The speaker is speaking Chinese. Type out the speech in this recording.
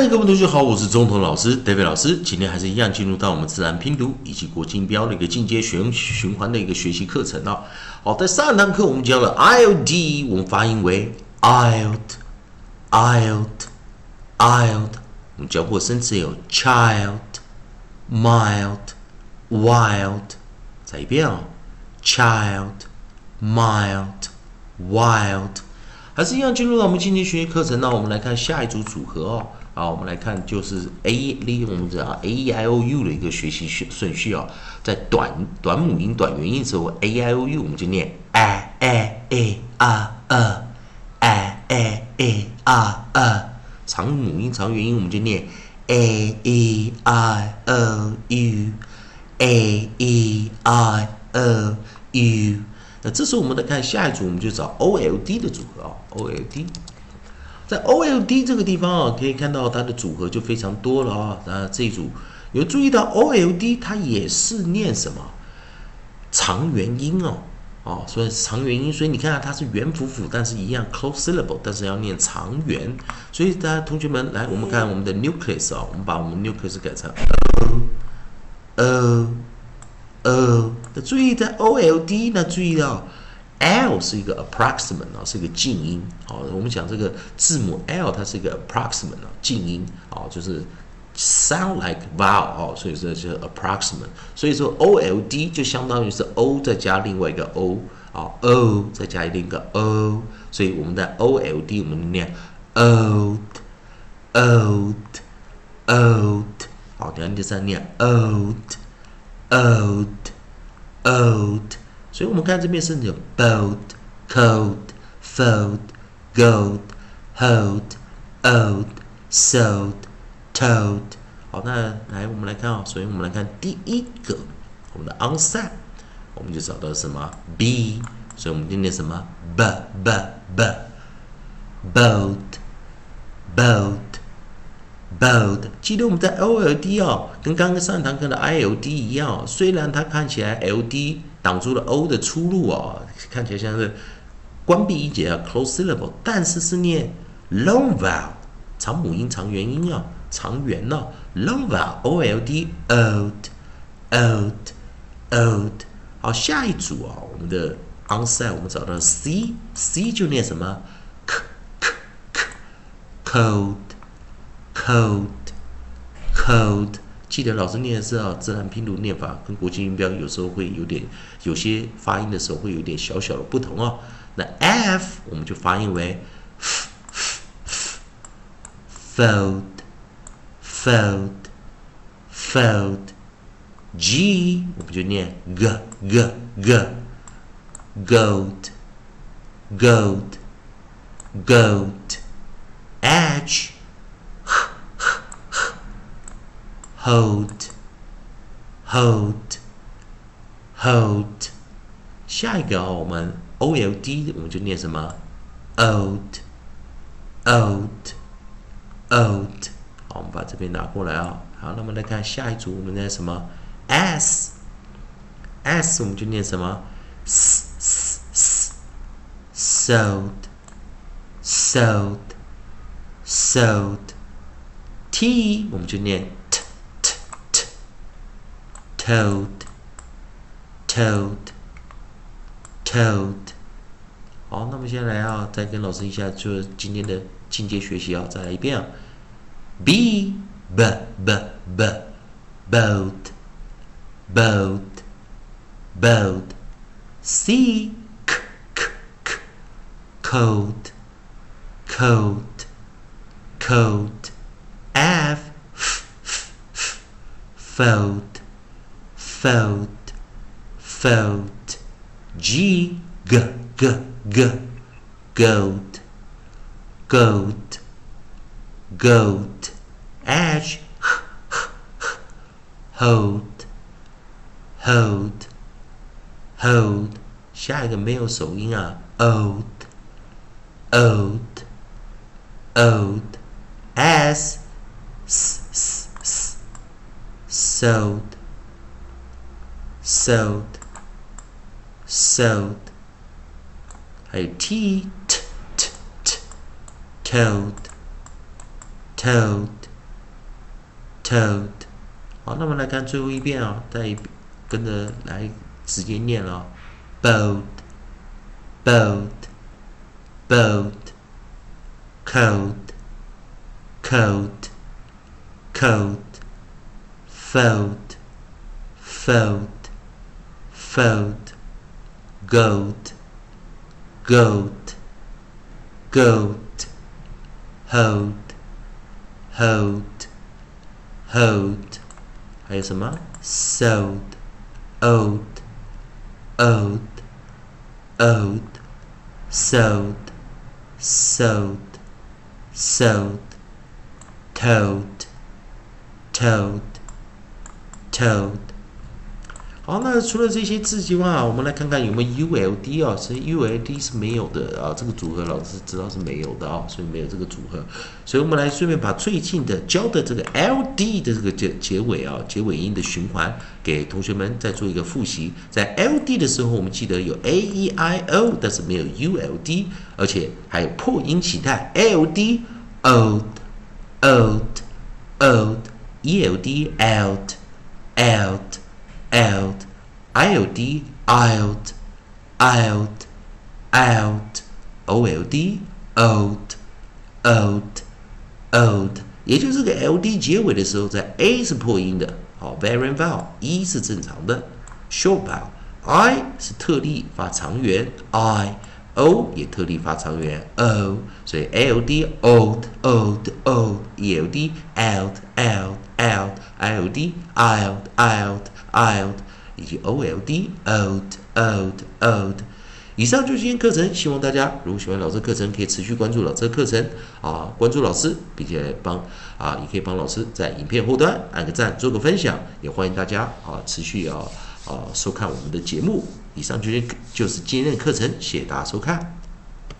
嗨，各位同学好，我是中童老师 David 老师。今天还是一样进入到我们自然拼读以及国际音标的一个进阶循循环的一个学习课程啊。好，在上堂课我们教了 I L D，我们发音为 ild，ild，ild。我们教过生词有 child，mild，wild。再一遍哦，child，mild，wild。还是一样进入到我们今天学习课程呢。我们来看下一组组合哦。好，我们来看就是 A 利用我们的 A E I O U 的一个学习顺顺序啊。在短短母音、短元音的时候，A E I O U 我们就念 A A A R A A A A R A。长母音、长元音我们就念 A E I O U A E I O U。那这时候我们来看下一组，我们就找 O L D 的组合啊，O L D，在 O L D 这个地方啊，可以看到它的组合就非常多了啊。那这一组有注意到 O L D 它也是念什么长元音哦，哦，所以长元音，所以你看它是元辅辅，但是一样 close syllable，但是要念长元。所以大家同学们来，我们看我们的 nucleus 啊，我们把我们 nucleus 改成 o o o，那注意在 O L D，呢注意到 L 是一个 approximate 啊，是一个静音。好，我们讲这个字母 L，它是一个 approximate 啊，静音啊，就是 sound like vowel 哦，所以说是 approximate。所以说 O L D 就相当于是 O 再加另外一个 O 啊，O 再加另一个 O，所以我们在 O L D 我们念 old，old，old。好，等下第三念 old。old, old，所以我们看这边是有 boat, cold, fold, gold, hold, old, sold, told。好，那来我们来看啊，首先我们来看第一个，我们的 onset，我们就找到什么 b，所以我们今天什么 b b b boat boat。bold，记得我们在 OLD 哦，跟刚刚上堂课的 ILD 一样、虽然它看起来 LD 挡住了 O 的出路哦，看起来像是关闭音节啊 close syllable，但是是念 long vowel，长母音长元音啊、长元呢、long vowel OLD old old old，好下一组啊、我们的 onset 我们找到 c c 就念什么 c c c cold。Cold, cold，记得老师念的是啊，自然拼读念法跟国际音标有时候会有点，有些发音的时候会有点小小的不同哦。那 F 我们就发音为 fold, fold, fold。G 我们就念 g g g gold, gold, gold。Hold, hold, hold。下一个啊，我们 o l d 我们就念什么？old, old, old。好，我们把这边拿过来啊。好，那么来看下一组，我们念什么？s, s 我们就念什么？s, s, s, sold, sold, sold。t 我们就念。told, told, told。好，那么接下来啊，再跟老师一下，就今天的进阶学习啊，再来一遍啊。B, b, b, b, bold, bold, bold. C, k, k, k, cold, cold, cold. F, f, f, f, fold fold, fold. G, g, g, g, gold, gold, gold. H, h, h, h, hold, hold, hold. 下一个没有手音啊，old, old, old. S, s, s, s, sold Sold sold 还有 t t t t told told told 好，那我们来看最后一遍啊、再跟着来直接念了、，bold bold bold cold cold cold fold fold fold, goat, goat, goat, hold, hold, hold. Sold, old, old, old, sold, sold, sold, toad, toad, toad. 好，那除了这些字之外啊，我们来看看有没有 U L D 啊？所以 U L D 是没有的啊，这个组合老师知道是没有的啊，所以没有这个组合。所以我们来顺便把最近的教的这个 L D 的这个结结尾啊，结尾音的循环给同学们再做一个复习。在 L D 的时候，我们记得有 A E I O，但是没有 U L D，而且还有破音起态 L D old old old E L D out out out, ild, ild, ild, out, old, old, old, old，也就是这个 ld 结尾的时候，在 a 是破音的，好，variant vowel，e 是正常的，short vowel，i 是特例发长元，i，o 也特例发长元，o，所以 ld old old old，eld out out Ild ild ild old 以及 old old old old，以上就是今天课程，希望大家如果喜欢老师课程，可以持续关注老师课程啊，关注老师，并且帮啊，也可以帮老师在影片后端按个赞，做个分享，也欢迎大家啊持续要啊收看我们的节目。以上就是就是今天的课程，谢谢大家收看。